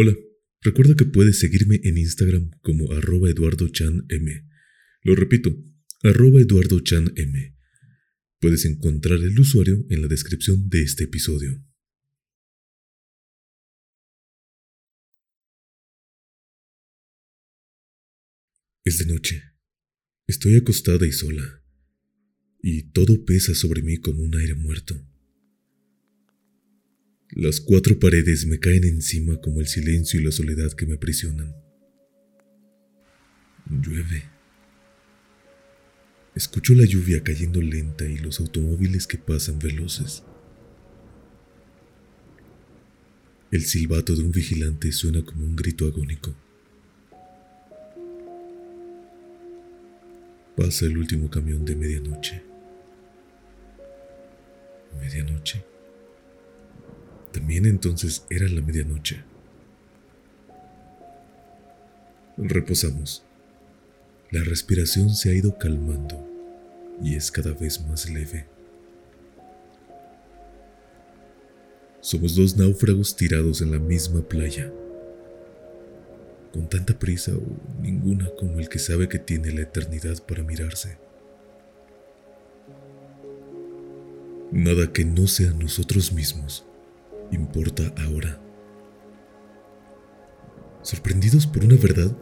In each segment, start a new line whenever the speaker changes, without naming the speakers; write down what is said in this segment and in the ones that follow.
Hola, recuerda que puedes seguirme en Instagram como arroba eduardochanm. Lo repito, arroba eduardochanm. Puedes encontrar el usuario en la descripción de este episodio. Es de noche. Estoy acostada y sola, y todo pesa sobre mí como un aire muerto. Las cuatro paredes me caen encima como el silencio y la soledad que me aprisionan. Llueve. Escucho la lluvia cayendo lenta y los automóviles que pasan veloces. El silbato de un vigilante suena como un grito agónico. Pasa el último camión de medianoche. ¿Medianoche? También entonces era la medianoche. Reposamos. La respiración se ha ido calmando y es cada vez más leve. Somos dos náufragos tirados en la misma playa, con tanta prisa o ninguna como el que sabe que tiene la eternidad para mirarse. Nada que no sea nosotros mismos importa ahora. Sorprendidos por una verdad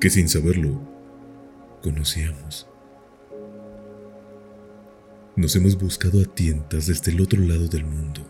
que sin saberlo conocíamos. Nos hemos buscado a tientas desde el otro lado del mundo,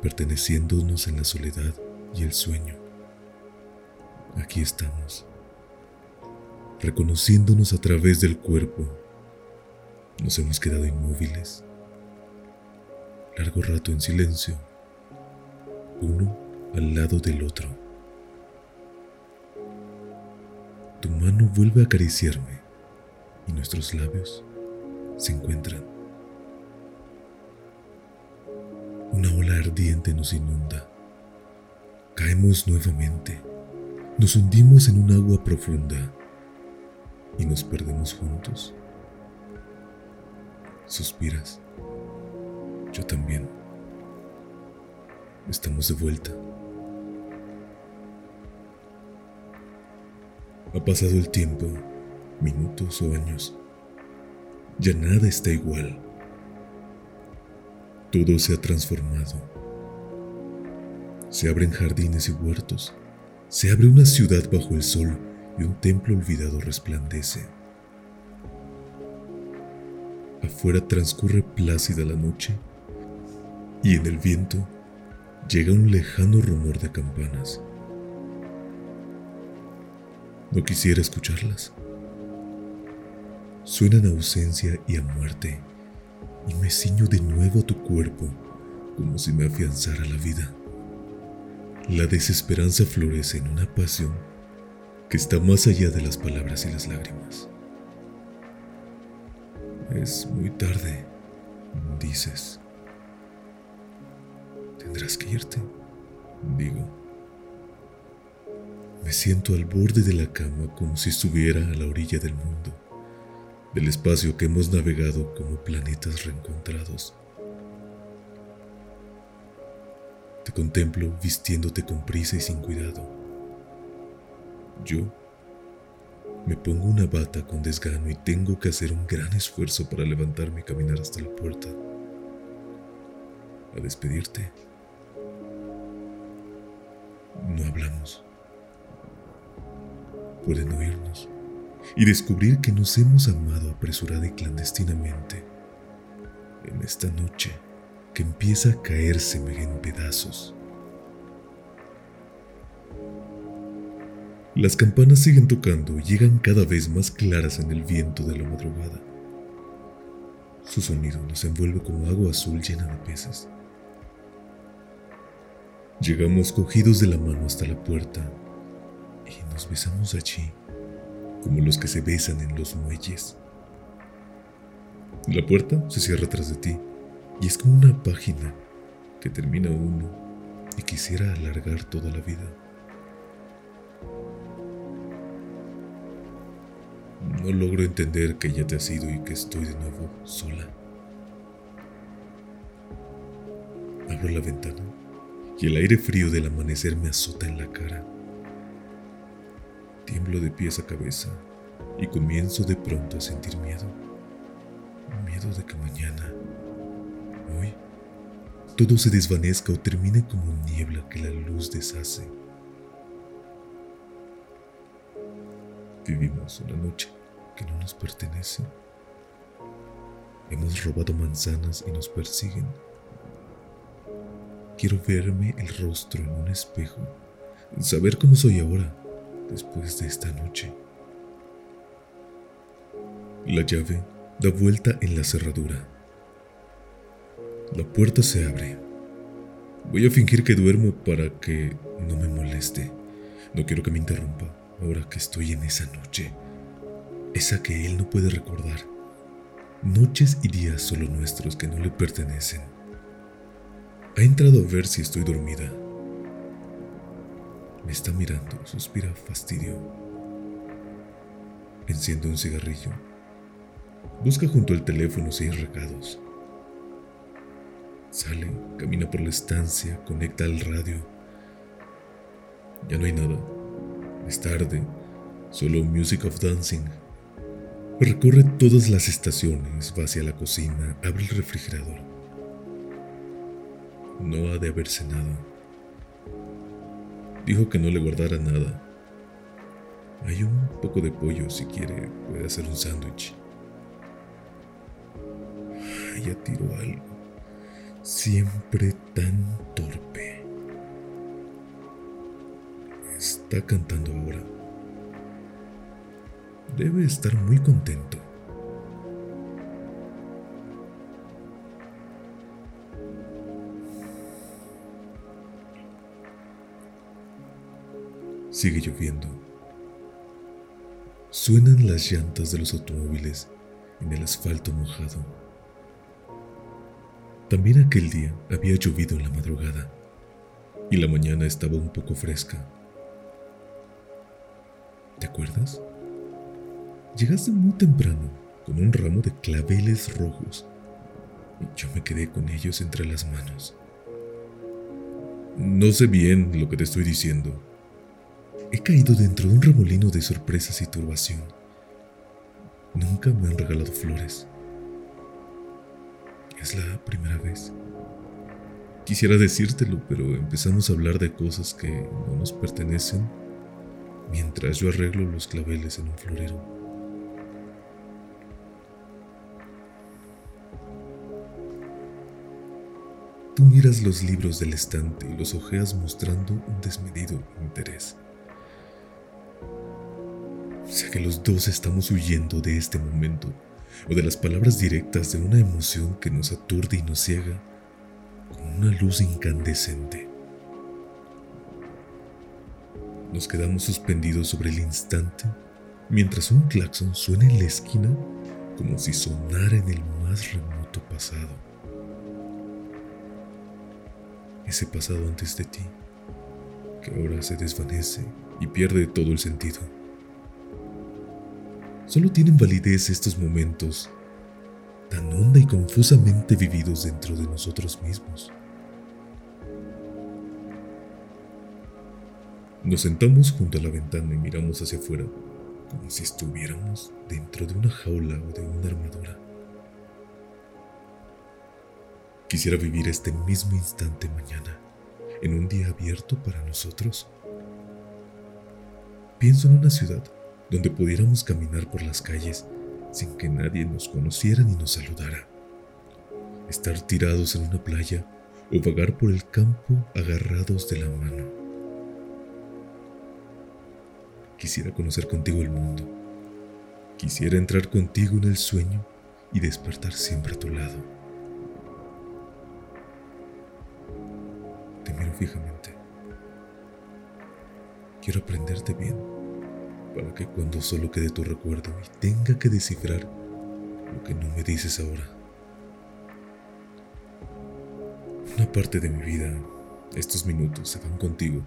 perteneciéndonos en la soledad y el sueño. Aquí estamos, reconociéndonos a través del cuerpo. Nos hemos quedado inmóviles, largo rato en silencio, uno al lado del otro. Tu mano vuelve a acariciarme y nuestros labios se encuentran. Una ola ardiente nos inunda. Caemos nuevamente. Nos hundimos en un agua profunda y nos perdemos juntos. Suspiras. Yo también. Estamos de vuelta. Ha pasado el tiempo, minutos o años. Ya nada está igual. Todo se ha transformado. Se abren jardines y huertos. Se abre una ciudad bajo el sol y un templo olvidado resplandece. Afuera transcurre plácida la noche y en el viento llega un lejano rumor de campanas. No quisiera escucharlas. Suenan a ausencia y a muerte, y me ciño de nuevo a tu cuerpo como si me afianzara la vida. La desesperanza florece en una pasión que está más allá de las palabras y las lágrimas. Es muy tarde, dices. Tendrás que irte, digo. Me siento al borde de la cama como si estuviera a la orilla del mundo, del espacio que hemos navegado como planetas reencontrados. Te contemplo vistiéndote con prisa y sin cuidado. Yo me pongo una bata con desgano y tengo que hacer un gran esfuerzo para levantarme y caminar hasta la puerta. A despedirte. No hablamos. Pueden oírnos y descubrir que nos hemos amado apresurada y clandestinamente en esta noche que empieza a caérseme en pedazos. Las campanas siguen tocando y llegan cada vez más claras en el viento de la madrugada. Su sonido nos envuelve como agua azul llena de peces. Llegamos cogidos de la mano hasta la puerta y nos besamos allí, como los que se besan en los muelles. La puerta se cierra tras de ti y es como una página que termina uno y quisiera alargar toda la vida. No logro entender que ya te has ido y que estoy de nuevo sola. Abro la ventana y el aire frío del amanecer me azota en la cara. Tiemblo de pies a cabeza y comienzo de pronto a sentir miedo. Miedo de que mañana, hoy, todo se desvanezca o termine como niebla que la luz deshace. Vivimos una noche que no nos pertenece. Hemos robado manzanas y nos persiguen. Quiero verme el rostro en un espejo, saber cómo soy ahora, después de esta noche. La llave da vuelta en la cerradura. La puerta se abre. Voy a fingir que duermo para que no me moleste. No quiero que me interrumpa ahora que estoy en esa noche. Esa que él no puede recordar. Noches y días solo nuestros que no le pertenecen. Ha entrado a ver si estoy dormida. Me está mirando, suspira fastidio. Enciende un cigarrillo Busca junto al teléfono hay recados. Sale, camina por la estancia, conecta al radio. Ya no hay nada. Es tarde, solo Music of Dancing. Recorre todas las estaciones, va hacia la cocina, abre el refrigerador. No ha de haber cenado. Dijo que no le guardara nada. Hay un poco de pollo si quiere, puede hacer un sándwich ella tiró algo, siempre tan torpe. Está cantando ahora. Debe estar muy contento. Sigue lloviendo. Suenan las llantas de los automóviles en el asfalto mojado. También aquel día había llovido en la madrugada y la mañana estaba un poco fresca. ¿Te acuerdas? Llegaste muy temprano con un ramo de claveles rojos y yo me quedé con ellos entre las manos. No sé bien lo que te estoy diciendo. He caído dentro de un remolino de sorpresas y turbación. Nunca me han regalado flores. Es la primera vez. Quisiera decírtelo, pero empezamos a hablar de cosas que no nos pertenecen mientras yo arreglo los claveles en un florero. Tú miras los libros del estante y los ojeas mostrando un desmedido interés. Sé que los dos estamos huyendo de este momento o de las palabras directas de una emoción que nos aturde y nos ciega con una luz incandescente. Nos quedamos suspendidos sobre el instante mientras un claxon suena en la esquina como si sonara en el más remoto pasado. Ese pasado antes de ti, que ahora se desvanece y pierde todo el sentido. Solo tienen validez estos momentos tan honda y confusamente vividos dentro de nosotros mismos. Nos sentamos junto a la ventana y miramos hacia afuera, como si estuviéramos dentro de una jaula o de una armadura. Quisiera vivir este mismo instante mañana, en un día abierto para nosotros. Pienso en una ciudad donde pudiéramos caminar por las calles sin que nadie nos conociera ni nos saludara. Estar tirados en una playa o vagar por el campo agarrados de la mano. Quisiera conocer contigo el mundo. Quisiera entrar contigo en el sueño y despertar siempre a tu lado. Te miro fijamente. Quiero aprenderte bien para que cuando solo quede tu recuerdo y tenga que descifrar lo que no me dices ahora. Una parte de mi vida, estos minutos se van contigo.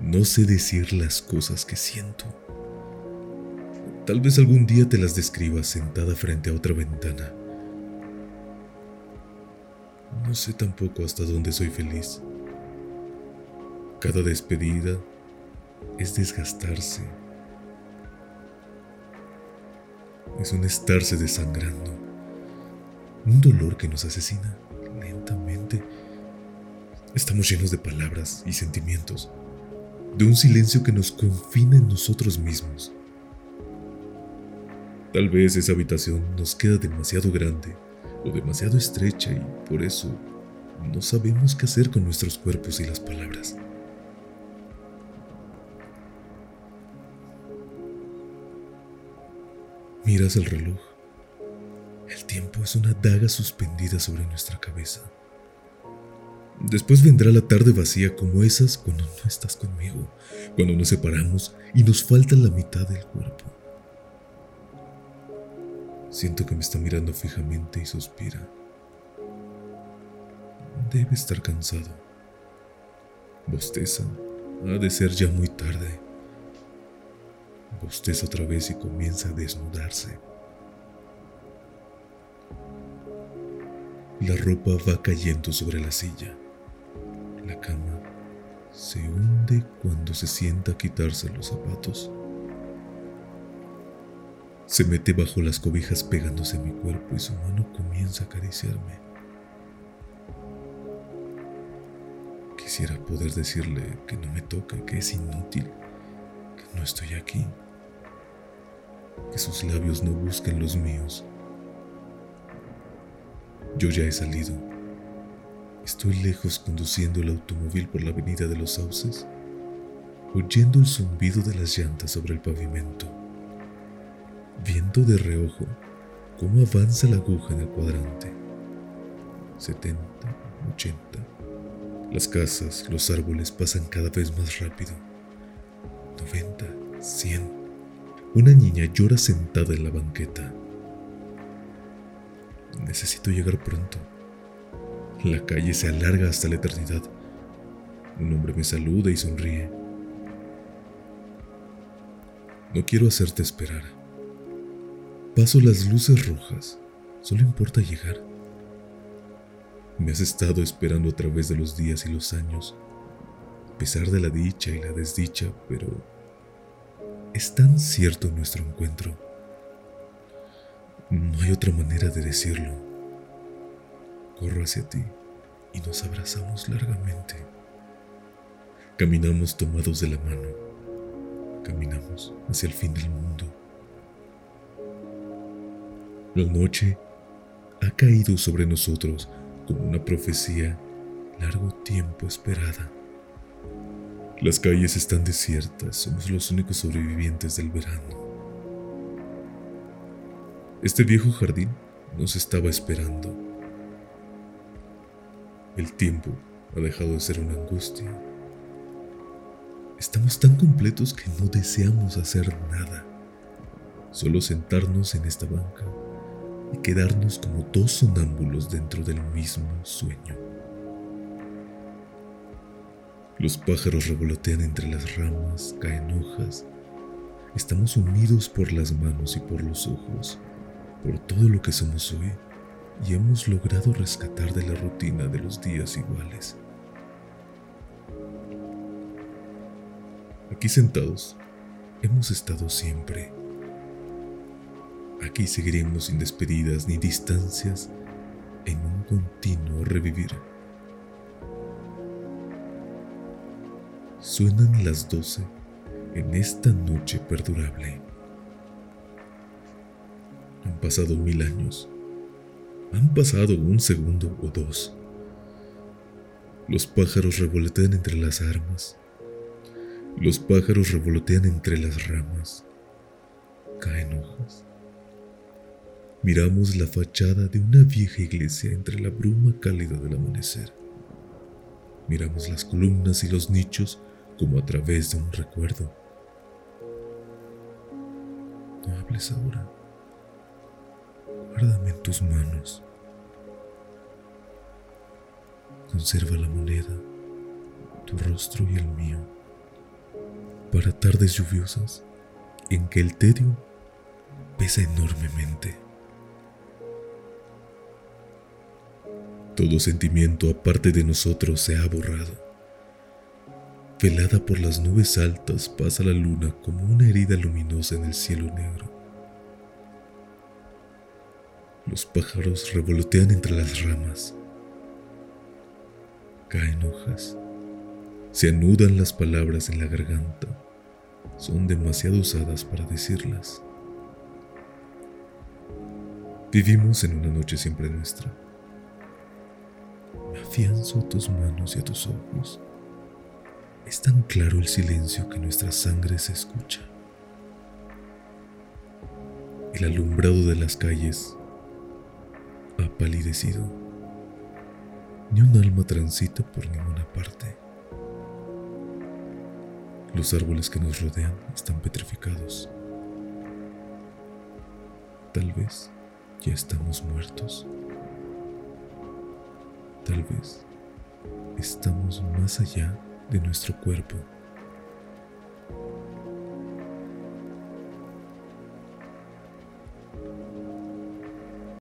No sé decir las cosas que siento. Tal vez algún día te las describa sentada frente a otra ventana. No sé tampoco hasta dónde soy feliz. Cada despedida es desgastarse. Es un estarse desangrando. Un dolor que nos asesina lentamente. Estamos llenos de palabras y sentimientos, de un silencio que nos confina en nosotros mismos. Tal vez esa habitación nos queda demasiado grande o demasiado estrecha y por eso no sabemos qué hacer con nuestros cuerpos y las palabras. Miras el reloj. El tiempo es una daga suspendida sobre nuestra cabeza. Después vendrá la tarde vacía como esas cuando no estás conmigo, cuando nos separamos y nos falta la mitad del cuerpo. Siento que me está mirando fijamente y suspira. Debe estar cansado. Bosteza. Ha de ser ya muy tarde. Bosteza otra vez y comienza a desnudarse. La ropa va cayendo sobre la silla. La cama se hunde cuando se sienta a quitarse los zapatos. Se mete bajo las cobijas pegándose a mi cuerpo y su mano comienza a acariciarme. Quisiera poder decirle que no me toca, que es inútil, que no estoy aquí, que sus labios no busquen los míos. Yo ya he salido. Estoy lejos conduciendo el automóvil por la avenida de los sauces, oyendo el zumbido de las llantas sobre el pavimento viendo de reojo cómo avanza la aguja en el cuadrante. 70, 80. Las casas, los árboles pasan cada vez más rápido. 90, 100. Una niña llora sentada en la banqueta. Necesito llegar pronto. La calle se alarga hasta la eternidad. Un hombre me saluda y sonríe. No quiero hacerte esperar. Paso las luces rojas. Solo importa llegar. Me has estado esperando a través de los días y los años, a pesar de la dicha y la desdicha, pero es tan cierto nuestro encuentro. No hay otra manera de decirlo. Corro hacia ti y nos abrazamos largamente. Caminamos tomados de la mano. Caminamos hacia el fin del mundo. La noche ha caído sobre nosotros como una profecía largo tiempo esperada. Las calles están desiertas, somos los únicos sobrevivientes del verano. Este viejo jardín nos estaba esperando. El tiempo ha dejado de ser una angustia. Estamos tan completos que no deseamos hacer nada, solo sentarnos en esta banca y quedarnos como dos sonámbulos dentro del mismo sueño. Los pájaros revolotean entre las ramas, caen hojas. Estamos unidos por las manos y por los ojos, por todo lo que somos hoy, y hemos logrado rescatar de la rutina de los días iguales. Aquí sentados, hemos estado siempre Aquí seguiremos sin despedidas ni distancias en un continuo revivir. Suenan las doce en esta noche perdurable. Han pasado mil años. Han pasado un segundo o dos. Los pájaros revolotean entre las armas. Los pájaros revolotean entre las ramas. Caen hojas. Miramos la fachada de una vieja iglesia entre la bruma cálida del amanecer. Miramos las columnas y los nichos como a través de un recuerdo. No hables ahora. Guárdame en tus manos. Conserva la moneda, tu rostro y el mío, para tardes lluviosas en que el tedio pesa enormemente. Todo sentimiento aparte de nosotros se ha borrado. Velada por las nubes altas pasa la luna como una herida luminosa en el cielo negro. Los pájaros revolotean entre las ramas. Caen hojas. Se anudan las palabras en la garganta. Son demasiado usadas para decirlas. Vivimos en una noche siempre nuestra. Me afianzo a tus manos y a tus ojos. Es tan claro el silencio que nuestra sangre se escucha. El alumbrado de las calles ha palidecido. Ni un alma transita por ninguna parte. Los árboles que nos rodean están petrificados. Tal vez ya estamos muertos. Tal vez estamos más allá de nuestro cuerpo